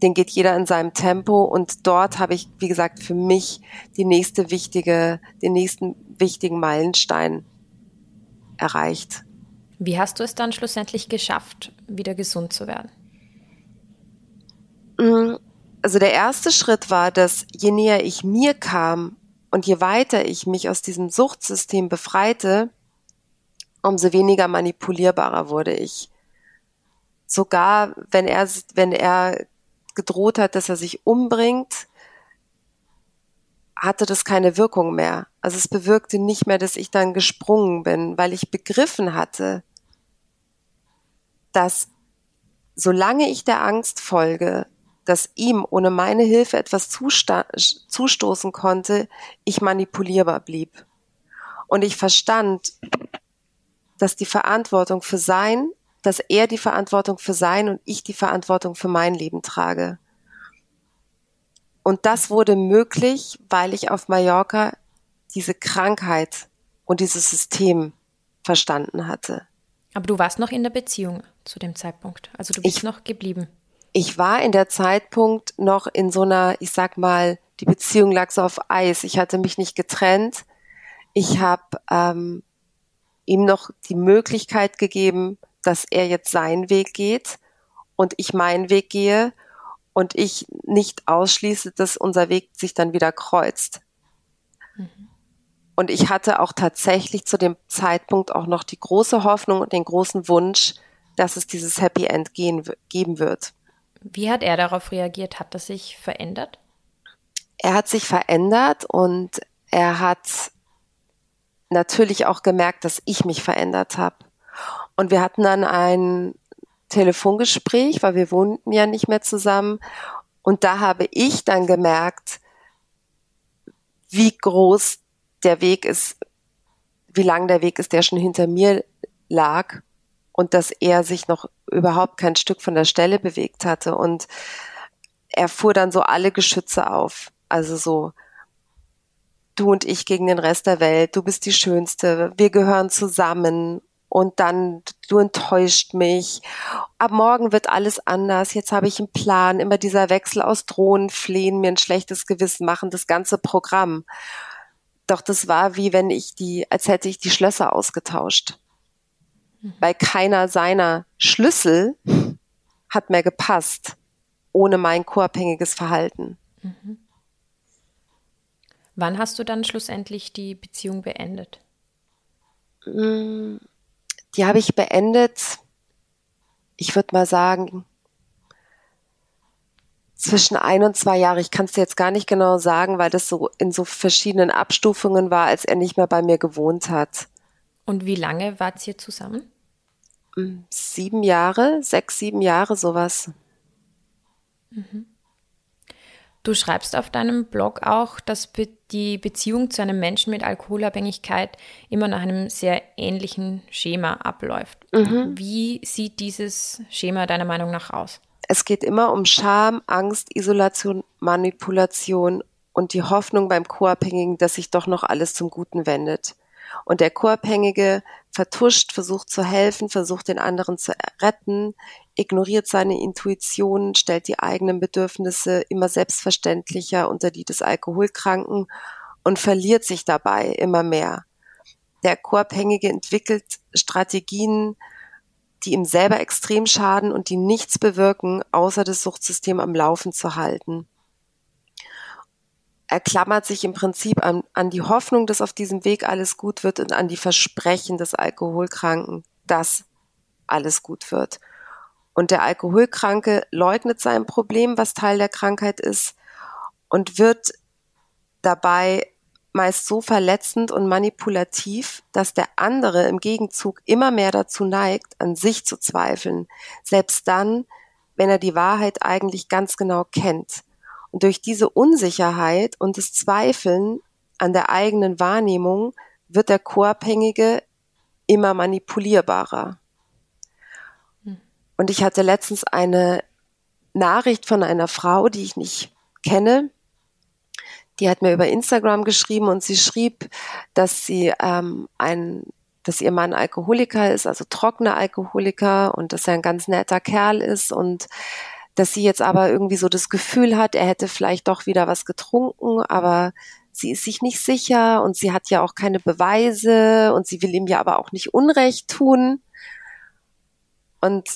den geht jeder in seinem Tempo und dort habe ich, wie gesagt, für mich die nächste wichtige, den nächsten wichtigen Meilenstein erreicht. Wie hast du es dann schlussendlich geschafft, wieder gesund zu werden? Mm, also der erste Schritt war, dass je näher ich mir kam und je weiter ich mich aus diesem Suchtsystem befreite, umso weniger manipulierbarer wurde ich. Sogar wenn er, wenn er gedroht hat, dass er sich umbringt, hatte das keine Wirkung mehr. Also es bewirkte nicht mehr, dass ich dann gesprungen bin, weil ich begriffen hatte, dass solange ich der Angst folge, dass ihm ohne meine Hilfe etwas zustoßen konnte, ich manipulierbar blieb. Und ich verstand, dass die Verantwortung für sein, dass er die Verantwortung für sein und ich die Verantwortung für mein Leben trage. Und das wurde möglich, weil ich auf Mallorca diese Krankheit und dieses System verstanden hatte. Aber du warst noch in der Beziehung zu dem Zeitpunkt. Also du bist ich, noch geblieben. Ich war in der Zeitpunkt noch in so einer, ich sag mal, die Beziehung lag so auf Eis. Ich hatte mich nicht getrennt. Ich habe ähm, ihm noch die Möglichkeit gegeben, dass er jetzt seinen Weg geht und ich meinen Weg gehe und ich nicht ausschließe, dass unser Weg sich dann wieder kreuzt. Mhm. Und ich hatte auch tatsächlich zu dem Zeitpunkt auch noch die große Hoffnung und den großen Wunsch, dass es dieses Happy End gehen, geben wird. Wie hat er darauf reagiert? Hat das sich verändert? Er hat sich verändert und er hat natürlich auch gemerkt, dass ich mich verändert habe. Und wir hatten dann ein Telefongespräch, weil wir wohnten ja nicht mehr zusammen. Und da habe ich dann gemerkt, wie groß der Weg ist, wie lang der Weg ist, der schon hinter mir lag und dass er sich noch überhaupt kein Stück von der Stelle bewegt hatte. Und er fuhr dann so alle Geschütze auf. Also so, du und ich gegen den Rest der Welt, du bist die Schönste, wir gehören zusammen und dann du enttäuscht mich. Ab morgen wird alles anders. Jetzt habe ich einen Plan. Immer dieser Wechsel aus Drohnen, Flehen, mir ein schlechtes Gewissen machen, das ganze Programm. Doch das war wie wenn ich die, als hätte ich die Schlösser ausgetauscht. Mhm. Weil keiner seiner Schlüssel hat mehr gepasst, ohne mein co-abhängiges Verhalten. Mhm. Wann hast du dann schlussendlich die Beziehung beendet? Die habe ich beendet, ich würde mal sagen, zwischen ein und zwei Jahre. Ich kann es dir jetzt gar nicht genau sagen, weil das so in so verschiedenen Abstufungen war, als er nicht mehr bei mir gewohnt hat. Und wie lange wart ihr zusammen? Mm, sieben Jahre, sechs, sieben Jahre, sowas. Mhm. Du schreibst auf deinem Blog auch, dass die Beziehung zu einem Menschen mit Alkoholabhängigkeit immer nach einem sehr ähnlichen Schema abläuft. Mhm. Wie sieht dieses Schema deiner Meinung nach aus? Es geht immer um Scham, Angst, Isolation, Manipulation und die Hoffnung beim Co-Abhängigen, dass sich doch noch alles zum Guten wendet. Und der Co-Abhängige vertuscht, versucht zu helfen, versucht den anderen zu retten, ignoriert seine Intuition, stellt die eigenen Bedürfnisse immer selbstverständlicher unter die des Alkoholkranken und verliert sich dabei immer mehr. Der Co-Abhängige entwickelt Strategien, die ihm selber extrem schaden und die nichts bewirken, außer das Suchtsystem am Laufen zu halten er klammert sich im Prinzip an, an die Hoffnung, dass auf diesem Weg alles gut wird und an die Versprechen des Alkoholkranken, dass alles gut wird. Und der Alkoholkranke leugnet sein Problem, was Teil der Krankheit ist, und wird dabei meist so verletzend und manipulativ, dass der andere im Gegenzug immer mehr dazu neigt, an sich zu zweifeln, selbst dann, wenn er die Wahrheit eigentlich ganz genau kennt. Und durch diese Unsicherheit und das Zweifeln an der eigenen Wahrnehmung wird der Co-Abhängige immer manipulierbarer. Hm. Und ich hatte letztens eine Nachricht von einer Frau, die ich nicht kenne. Die hat mir über Instagram geschrieben und sie schrieb, dass sie ähm, einen dass ihr Mann Alkoholiker ist, also trockener Alkoholiker und dass er ein ganz netter Kerl ist und dass sie jetzt aber irgendwie so das Gefühl hat, er hätte vielleicht doch wieder was getrunken, aber sie ist sich nicht sicher und sie hat ja auch keine Beweise und sie will ihm ja aber auch nicht Unrecht tun. Und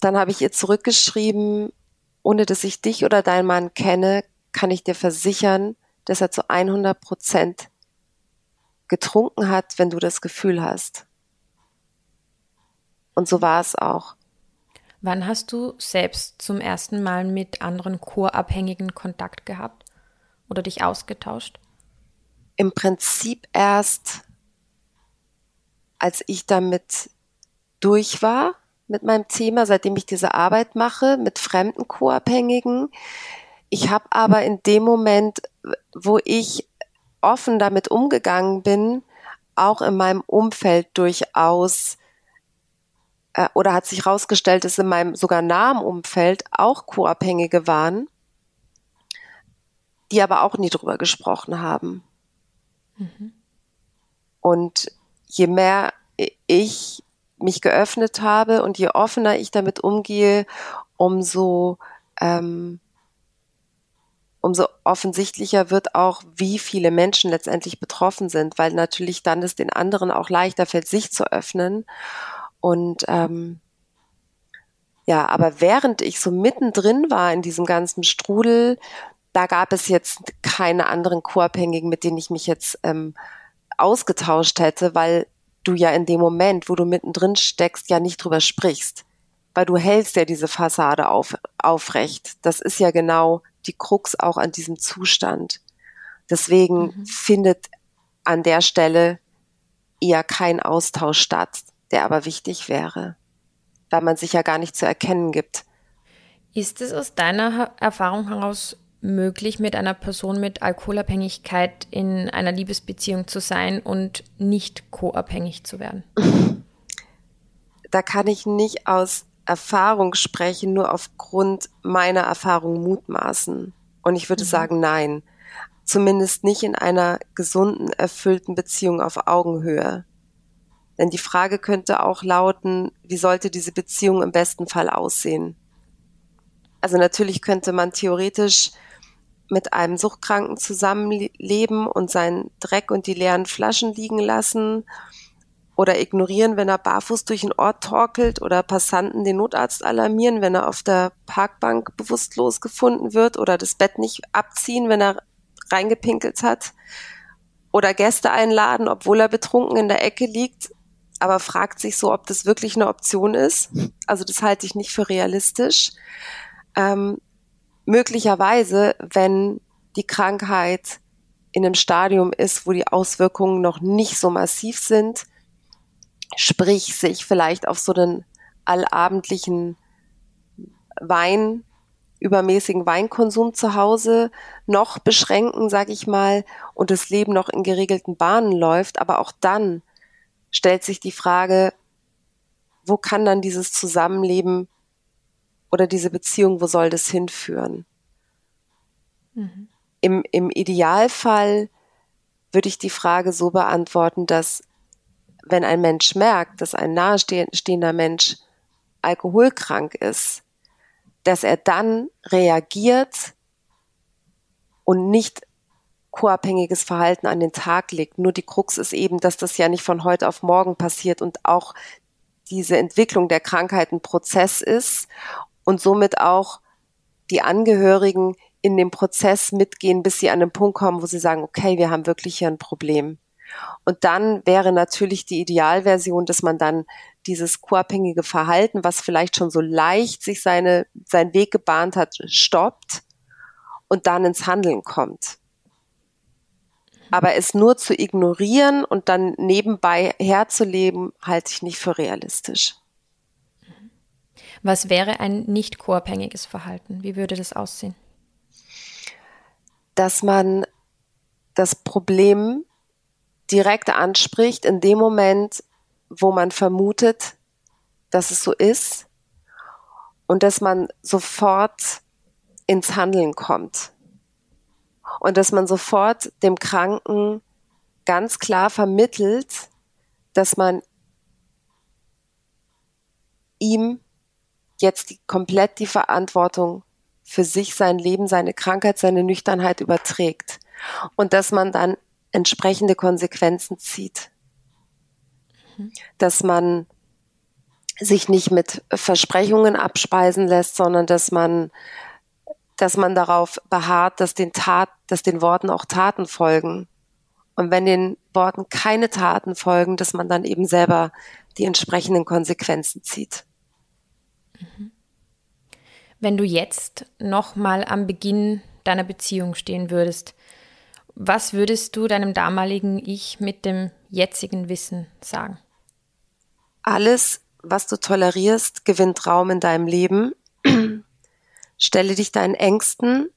dann habe ich ihr zurückgeschrieben, ohne dass ich dich oder deinen Mann kenne, kann ich dir versichern, dass er zu 100 Prozent getrunken hat, wenn du das Gefühl hast. Und so war es auch. Wann hast du selbst zum ersten Mal mit anderen Chorabhängigen Kontakt gehabt oder dich ausgetauscht? Im Prinzip erst, als ich damit durch war mit meinem Thema, seitdem ich diese Arbeit mache mit fremden Co-Abhängigen. Ich habe aber in dem Moment, wo ich offen damit umgegangen bin, auch in meinem Umfeld durchaus äh, oder hat sich herausgestellt, dass in meinem sogar nahen Umfeld auch Co-Abhängige waren, die aber auch nie drüber gesprochen haben. Mhm. Und je mehr ich mich geöffnet habe und je offener ich damit umgehe, umso ähm, umso offensichtlicher wird auch, wie viele Menschen letztendlich betroffen sind, weil natürlich dann es den anderen auch leichter fällt, sich zu öffnen. Und ähm, ja, aber während ich so mittendrin war in diesem ganzen Strudel, da gab es jetzt keine anderen Co-Abhängigen, mit denen ich mich jetzt ähm, ausgetauscht hätte, weil du ja in dem Moment, wo du mittendrin steckst, ja nicht drüber sprichst. Weil du hältst ja diese Fassade auf, aufrecht. Das ist ja genau die Krux auch an diesem Zustand. Deswegen mhm. findet an der Stelle eher kein Austausch statt, der aber wichtig wäre, weil man sich ja gar nicht zu erkennen gibt. Ist es aus deiner Erfahrung heraus möglich, mit einer Person mit Alkoholabhängigkeit in einer Liebesbeziehung zu sein und nicht co-abhängig zu werden? [LAUGHS] Da kann ich nicht aus Erfahrung sprechen, nur aufgrund meiner Erfahrung mutmaßen. Und ich würde mhm. sagen, nein. Zumindest nicht in einer gesunden, erfüllten Beziehung auf Augenhöhe. Denn die Frage könnte auch lauten, wie sollte diese Beziehung im besten Fall aussehen? Also natürlich könnte man theoretisch mit einem Suchtkranken zusammenleben und seinen Dreck und die leeren Flaschen liegen lassen oder ignorieren, wenn er barfuß durch den Ort torkelt oder Passanten den Notarzt alarmieren, wenn er auf der Parkbank bewusstlos gefunden wird oder das Bett nicht abziehen, wenn er reingepinkelt hat oder Gäste einladen, obwohl er betrunken in der Ecke liegt, aber fragt sich so, ob das wirklich eine Option ist. Also das halte ich nicht für realistisch. Ähm, möglicherweise, wenn die Krankheit in einem Stadium ist, wo die Auswirkungen noch nicht so massiv sind, sprich sich vielleicht auf so einen allabendlichen Wein, übermäßigen Weinkonsum zu Hause noch beschränken, sag ich mal, und das Leben noch in geregelten Bahnen läuft. Aber auch dann stellt sich die Frage, wo kann dann dieses Zusammenleben oder diese Beziehung, wo soll das hinführen? Mhm. Im, Im Idealfall würde ich die Frage so beantworten, dass wenn ein Mensch merkt, dass ein nahestehender Mensch alkoholkrank ist, dass er dann reagiert und nicht co-abhängiges Verhalten an den Tag legt. Nur die Krux ist eben, dass das ja nicht von heute auf morgen passiert und auch diese Entwicklung der Krankheit ein Prozess ist und somit auch die Angehörigen in dem Prozess mitgehen, bis sie an den Punkt kommen, wo sie sagen, okay, wir haben wirklich hier ein Problem. Und dann wäre natürlich die Idealversion, dass man dann dieses co-abhängige Verhalten, was vielleicht schon so leicht sich seine, seinen Weg gebahnt hat, stoppt und dann ins Handeln kommt. Aber es nur zu ignorieren und dann nebenbei herzuleben, halte ich nicht für realistisch. Was wäre ein nicht co-abhängiges Verhalten? Wie würde das aussehen? Dass man das Problem direkt anspricht in dem Moment, wo man vermutet, dass es so ist und dass man sofort ins Handeln kommt und dass man sofort dem Kranken ganz klar vermittelt, dass man ihm jetzt die, komplett die Verantwortung für sich, sein Leben, seine Krankheit, seine Nüchternheit überträgt und dass man dann entsprechende Konsequenzen zieht. Mhm. Dass man sich nicht mit Versprechungen abspeisen lässt, sondern dass man, dass man darauf beharrt, dass den Tat, dass den Worten auch Taten folgen. Und wenn den Worten keine Taten folgen, dass man dann eben selber die entsprechenden Konsequenzen zieht. Mhm. Wenn du jetzt noch mal am Beginn deiner Beziehung stehen würdest, was würdest du deinem damaligen Ich mit dem jetzigen Wissen sagen? Alles, was du tolerierst, gewinnt Raum in deinem Leben. Stelle dich deinen Ängsten,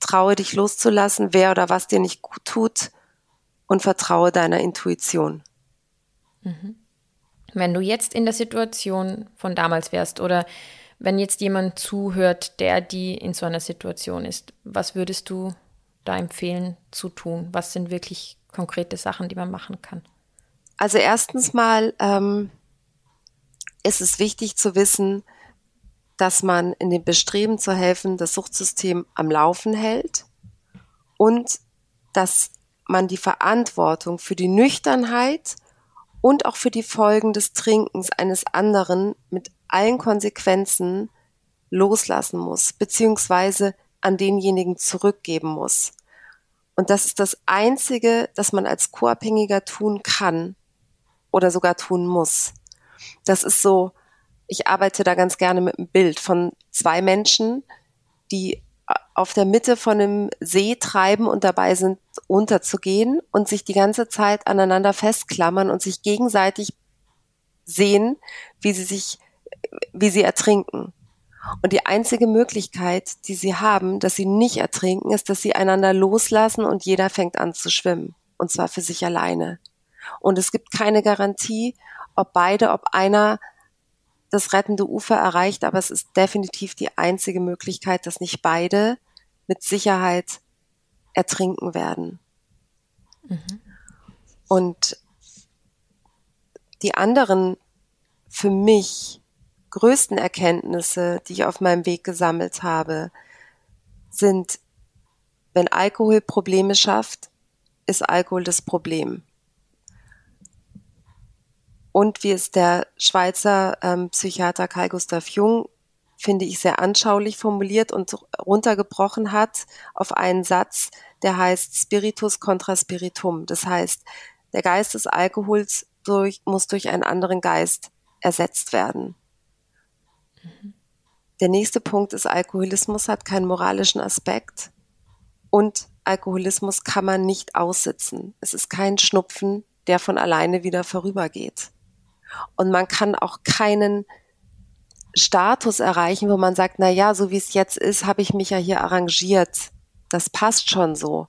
traue dich loszulassen, wer oder was dir nicht gut tut und vertraue deiner Intuition. Mhm. Wenn du jetzt in der Situation von damals wärst oder wenn jetzt jemand zuhört, der die in so einer Situation ist, was würdest du da empfehlen zu tun? Was sind wirklich konkrete Sachen, die man machen kann? Also erstens mal ähm, ist es wichtig zu wissen, dass man in dem Bestreben zu helfen das Suchtsystem am Laufen hält und dass man die Verantwortung für die Nüchternheit und auch für die Folgen des Trinkens eines anderen mit allen Konsequenzen loslassen muss, beziehungsweise an denjenigen zurückgeben muss. Und das ist das Einzige, das man als Co-Abhängiger tun kann oder sogar tun muss. Das ist so, ich arbeite da ganz gerne mit einem Bild von zwei Menschen, die auf der Mitte von einem See treiben und dabei sind, unterzugehen und sich die ganze Zeit aneinander festklammern und sich gegenseitig sehen, wie sie sich, wie sie ertrinken. Und die einzige Möglichkeit, die sie haben, dass sie nicht ertrinken, ist, dass sie einander loslassen und jeder fängt an zu schwimmen. Und zwar für sich alleine. Und es gibt keine Garantie, ob beide, ob einer das rettende Ufer erreicht, aber es ist definitiv die einzige Möglichkeit, dass nicht beide mit Sicherheit ertrinken werden. Mhm. Und die anderen für mich größten Erkenntnisse, die ich auf meinem Weg gesammelt habe, sind, wenn Alkohol Probleme schafft, ist Alkohol das Problem. Und wie es der Schweizer ähm, Psychiater Karl Gustav Jung, finde ich, sehr anschaulich formuliert und runtergebrochen hat auf einen Satz, der heißt Spiritus contra Spiritum. Das heißt, der Geist des Alkohols durch, muss durch einen anderen Geist ersetzt werden. Mhm. Der nächste Punkt ist, Alkoholismus hat keinen moralischen Aspekt und Alkoholismus kann man nicht aussitzen. Es ist kein Schnupfen, der von alleine wieder vorübergeht. Und man kann auch keinen Status erreichen, wo man sagt, na ja, so wie es jetzt ist, habe ich mich ja hier arrangiert. Das passt schon so.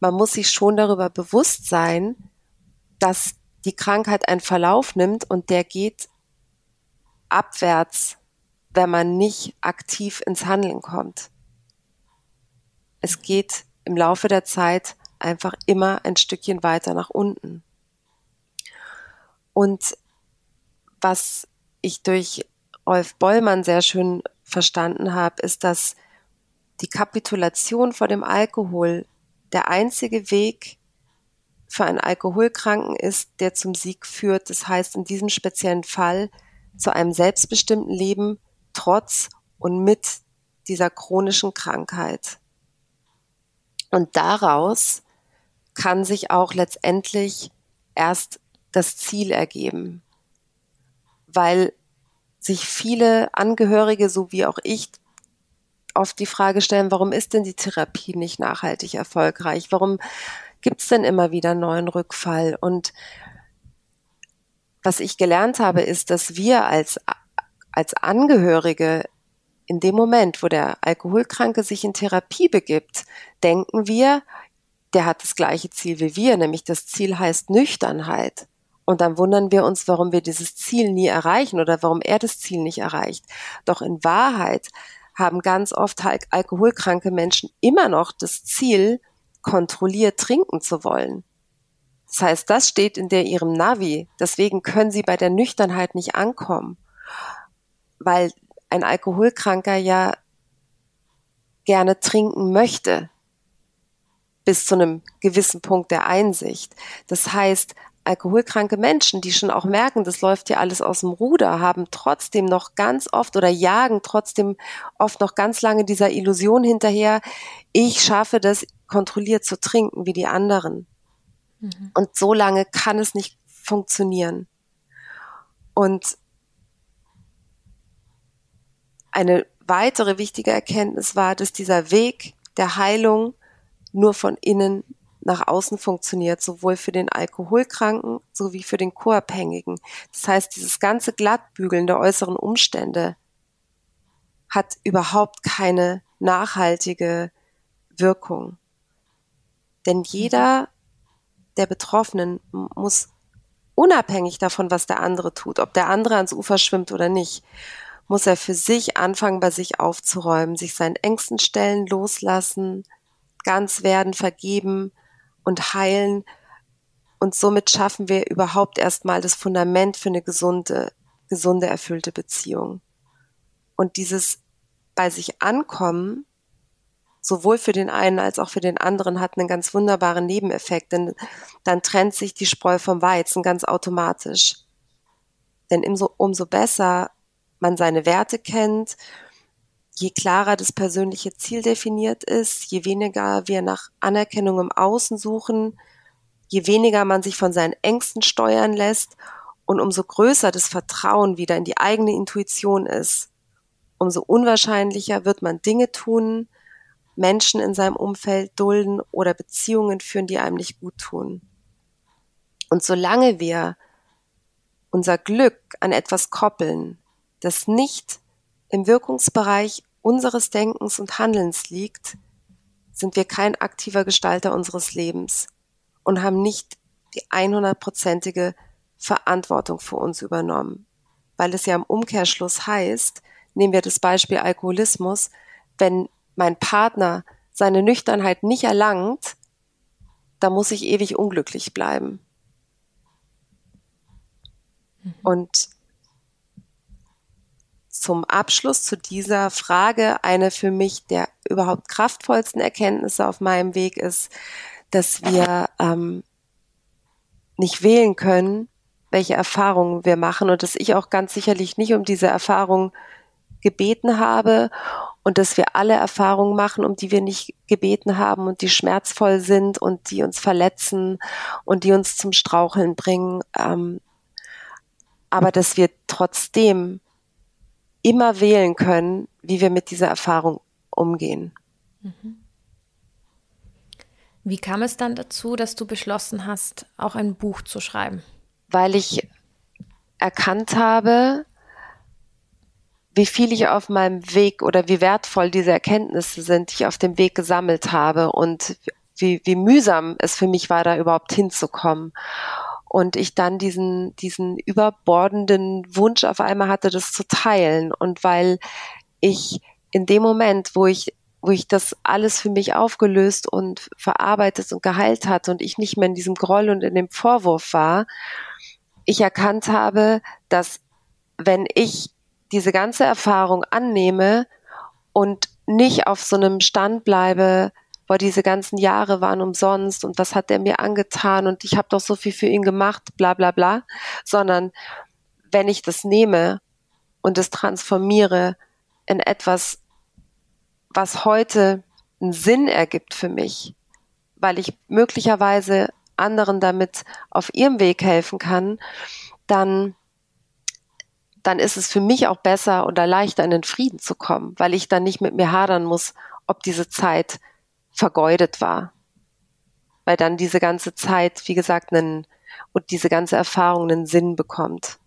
Man muss sich schon darüber bewusst sein, dass die Krankheit einen Verlauf nimmt und der geht abwärts, wenn man nicht aktiv ins Handeln kommt. Es geht im Laufe der Zeit einfach immer ein Stückchen weiter nach unten. Und was ich durch Rolf Bollmann sehr schön verstanden habe, ist, dass die Kapitulation vor dem Alkohol der einzige Weg für einen Alkoholkranken ist, der zum Sieg führt. Das heißt in diesem speziellen Fall zu einem selbstbestimmten Leben trotz und mit dieser chronischen Krankheit. Und daraus kann sich auch letztendlich erst das Ziel ergeben weil sich viele Angehörige, so wie auch ich, oft die Frage stellen, warum ist denn die Therapie nicht nachhaltig erfolgreich? Warum gibt es denn immer wieder neuen Rückfall? Und was ich gelernt habe, ist, dass wir als, als Angehörige in dem Moment, wo der Alkoholkranke sich in Therapie begibt, denken wir, der hat das gleiche Ziel wie wir, nämlich das Ziel heißt Nüchternheit. Und dann wundern wir uns, warum wir dieses Ziel nie erreichen oder warum er das Ziel nicht erreicht. Doch in Wahrheit haben ganz oft alkoholkranke Menschen immer noch das Ziel, kontrolliert trinken zu wollen. Das heißt, das steht in der ihrem Navi. Deswegen können sie bei der Nüchternheit nicht ankommen, weil ein Alkoholkranker ja gerne trinken möchte bis zu einem gewissen Punkt der Einsicht. Das heißt, alkoholkranke Menschen, die schon auch merken, das läuft ja alles aus dem Ruder, haben trotzdem noch ganz oft oder jagen trotzdem oft noch ganz lange dieser Illusion hinterher, ich schaffe das kontrolliert zu trinken wie die anderen. Mhm. Und so lange kann es nicht funktionieren. Und eine weitere wichtige Erkenntnis war, dass dieser Weg der Heilung nur von innen nach außen funktioniert, sowohl für den Alkoholkranken sowie für den Co-Abhängigen. Das heißt, dieses ganze Glattbügeln der äußeren Umstände hat überhaupt keine nachhaltige Wirkung. Denn jeder der Betroffenen muss unabhängig davon, was der andere tut, ob der andere ans Ufer schwimmt oder nicht, muss er für sich anfangen, bei sich aufzuräumen, sich seinen engsten Stellen loslassen, ganz werden, vergeben und heilen. Und somit schaffen wir überhaupt erstmal das Fundament für eine gesunde, gesunde, erfüllte Beziehung. Und dieses bei sich ankommen, sowohl für den einen als auch für den anderen, hat einen ganz wunderbaren Nebeneffekt, denn dann trennt sich die Spreu vom Weizen ganz automatisch. Denn umso, umso besser man seine Werte kennt je klarer das persönliche Ziel definiert ist, je weniger wir nach Anerkennung im Außen suchen, je weniger man sich von seinen Ängsten steuern lässt und umso größer das Vertrauen wieder in die eigene Intuition ist, umso unwahrscheinlicher wird man Dinge tun, Menschen in seinem Umfeld dulden oder Beziehungen führen, die einem nicht gut tun. Und solange wir unser Glück an etwas koppeln, das nicht im Wirkungsbereich unseres Denkens und Handelns liegt, sind wir kein aktiver Gestalter unseres Lebens und haben nicht die 100%ige Verantwortung für uns übernommen. Weil es ja im Umkehrschluss heißt, nehmen wir das Beispiel Alkoholismus, wenn mein Partner seine Nüchternheit nicht erlangt, dann muss ich ewig unglücklich bleiben. Mhm. Und zum Abschluss zu dieser Frage eine für mich der überhaupt kraftvollsten Erkenntnisse auf meinem Weg ist, dass wir ähm, nicht wählen können, welche Erfahrungen wir machen und dass ich auch ganz sicherlich nicht um diese Erfahrung gebeten habe und dass wir alle Erfahrungen machen, um die wir nicht gebeten haben und die schmerzvoll sind und die uns verletzen und die uns zum Straucheln bringen. Ähm, aber dass wir trotzdem immer wählen können, wie wir mit dieser Erfahrung umgehen. Mhm. Wie kam es dann dazu, dass du beschlossen hast, auch ein Buch zu schreiben? Weil ich erkannt habe, wie viel ich auf meinem Weg oder wie wertvoll diese Erkenntnisse sind, die ich auf dem Weg gesammelt habe und wie, wie mühsam es für mich war, da überhaupt hinzukommen und ich dann diesen, diesen überbordenden Wunsch auf einmal hatte, das zu teilen. Und weil ich in dem Moment, wo ich wo ich das alles für mich aufgelöst und verarbeitet und geheilt hatte und ich nicht mehr in diesem Groll und in dem Vorwurf war, ich erkannt habe, dass wenn ich diese ganze Erfahrung annehme und nicht auf so einem Stand bleibe, boah, diese ganzen Jahre waren umsonst und was hat der mir angetan und ich habe doch so viel für ihn gemacht, bla bla bla, sondern wenn ich das nehme und es transformiere in etwas, was heute einen Sinn ergibt für mich, weil ich möglicherweise anderen damit auf ihrem Weg helfen kann, dann dann ist es für mich auch besser oder leichter in den Frieden zu kommen, weil ich dann nicht mit mir hadern muss, ob diese Zeit vergeudet war. Weil dann diese ganze Zeit, wie gesagt, einen, und diese ganze Erfahrung einen Sinn bekommt.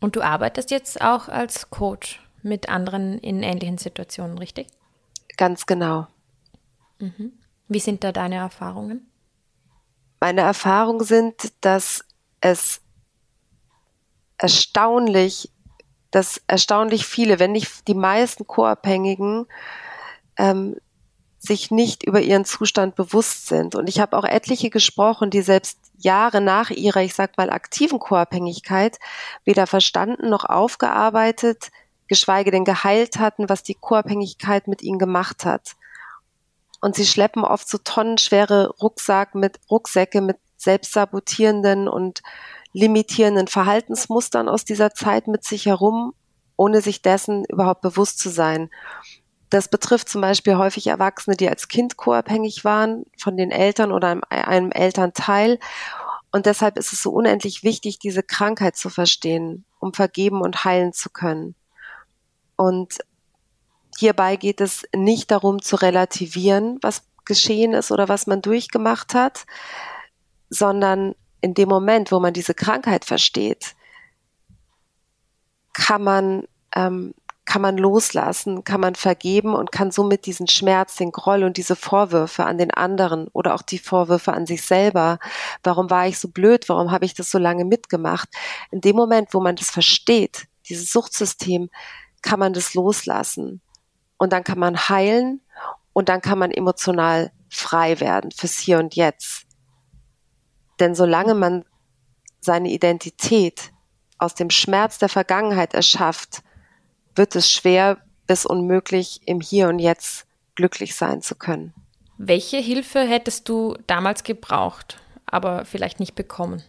Und du arbeitest jetzt auch als Coach mit anderen in ähnlichen Situationen, richtig? Ganz genau. Mhm. Wie sind da deine Erfahrungen? Meine Erfahrungen sind, dass es erstaunlich, dass erstaunlich viele, wenn nicht die meisten Co-Abhängigen, ähm, sich nicht über ihren Zustand bewusst sind. Und ich habe auch etliche gesprochen, die selbst Jahre nach ihrer, ich sag mal, aktiven Co-Abhängigkeit weder verstanden noch aufgearbeitet, geschweige denn geheilt hatten, was die Co-Abhängigkeit mit ihnen gemacht hat. Und sie schleppen oft so tonnenschwere Rucksack mit, Rucksäcke mit selbstsabotierenden und limitierenden Verhaltensmustern aus dieser Zeit mit sich herum, ohne sich dessen überhaupt bewusst zu sein. Das betrifft zum Beispiel häufig Erwachsene, die als Kind co-abhängig waren von den Eltern oder einem, einem Elternteil. Und deshalb ist es so unendlich wichtig, diese Krankheit zu verstehen, um vergeben und heilen zu können. Und hierbei geht es nicht darum zu relativieren, was geschehen ist oder was man durchgemacht hat, sondern in dem Moment, wo man diese Krankheit versteht, kann man ähm, kann man loslassen, kann man vergeben und kann somit diesen Schmerz, den Groll und diese Vorwürfe an den anderen oder auch die Vorwürfe an sich selber, warum war ich so blöd, warum habe ich das so lange mitgemacht, in dem Moment, wo man das versteht, dieses Suchtsystem, kann man das loslassen und dann kann man heilen und dann kann man emotional frei werden fürs Hier und Jetzt. Denn solange man seine Identität aus dem Schmerz der Vergangenheit erschafft, wird es schwer bis unmöglich, im Hier und Jetzt glücklich sein zu können. Welche Hilfe hättest du damals gebraucht, aber vielleicht nicht bekommen?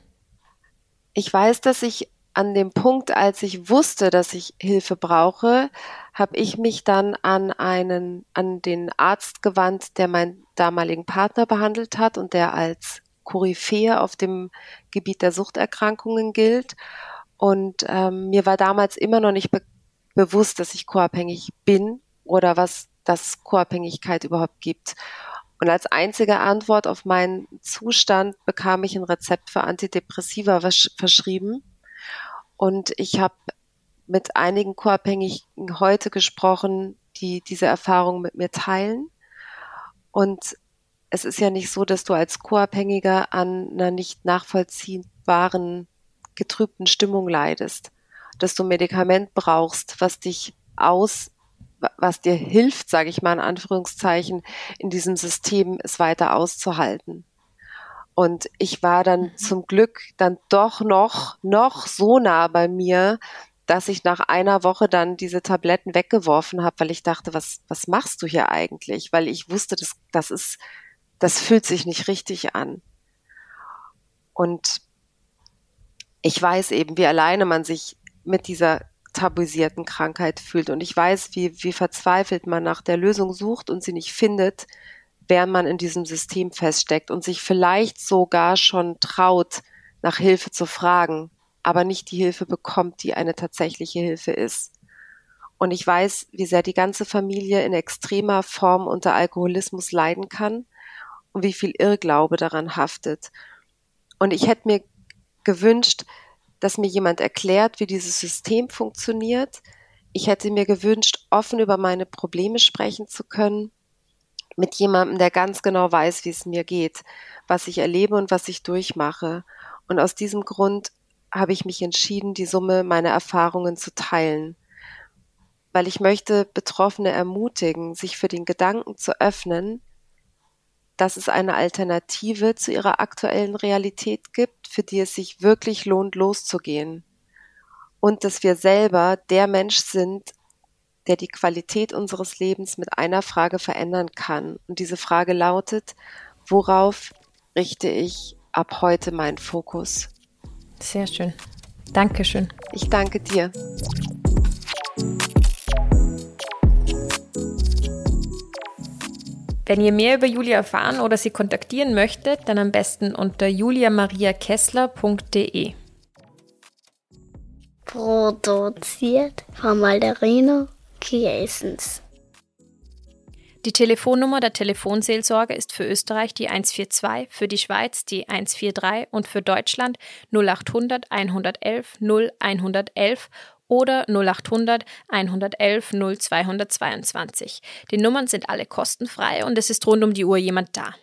Ich weiß, dass ich an dem Punkt, als ich wusste, dass ich Hilfe brauche, habe ich mich dann an einen, an den Arzt gewandt, der meinen damaligen Partner behandelt hat und der als Koryphäe auf dem Gebiet der Suchterkrankungen gilt. Und ähm, mir war damals immer noch nicht be bewusst, dass ich co-abhängig bin oder was das Co-Abhängigkeit überhaupt gibt. Und als einzige Antwort auf meinen Zustand bekam ich ein Rezept für Antidepressiva verschrieben. Und ich habe mit einigen Co-Abhängigen heute gesprochen, die diese Erfahrung mit mir teilen. Und es ist ja nicht so, dass du als Co-Abhängiger an einer nicht nachvollziehbaren, getrübten Stimmung leidest dass du ein Medikament brauchst, was dich aus, was dir hilft, sage ich mal in Anführungszeichen, in diesem System es weiter auszuhalten. Und ich war dann mhm. zum Glück dann doch noch, noch so nah bei mir, dass ich nach einer Woche dann diese Tabletten weggeworfen habe, weil ich dachte, was, was machst du hier eigentlich? Weil ich wusste, das, das ist, das fühlt sich nicht richtig an. Und ich weiß eben, wie alleine man sich mit dieser tabuisierten Krankheit fühlt. Und ich weiß, wie, wie verzweifelt man nach der Lösung sucht und sie nicht findet, während man in diesem System feststeckt und sich vielleicht sogar schon traut, nach Hilfe zu fragen, aber nicht die Hilfe bekommt, die eine tatsächliche Hilfe ist. Und ich weiß, wie sehr die ganze Familie in extremer Form unter Alkoholismus leiden kann und wie viel Irrglaube daran haftet. Und ich hätte mir gewünscht, dass mir jemand erklärt, wie dieses System funktioniert. Ich hätte mir gewünscht, offen über meine Probleme sprechen zu können, mit jemandem, der ganz genau weiß, wie es mir geht, was ich erlebe und was ich durchmache. Und aus diesem Grund habe ich mich entschieden, die Summe meiner Erfahrungen zu teilen, weil ich möchte Betroffene ermutigen, sich für den Gedanken zu öffnen, dass es eine Alternative zu ihrer aktuellen Realität gibt, für die es sich wirklich lohnt, loszugehen. Und dass wir selber der Mensch sind, der die Qualität unseres Lebens mit einer Frage verändern kann. Und diese Frage lautet, worauf richte ich ab heute meinen Fokus? Sehr schön. Dankeschön. Ich danke dir. Wenn ihr mehr über Julia erfahren oder sie kontaktieren möchtet, dann am besten unter juliamariakessler.de. Produziert von Malderino Kiesens. Die Telefonnummer der Telefonseelsorge ist für Österreich die 142, für die Schweiz die 143 und für Deutschland 0800 111 0111 oder 0800 111 0222. Die Nummern sind alle kostenfrei und es ist rund um die Uhr jemand da.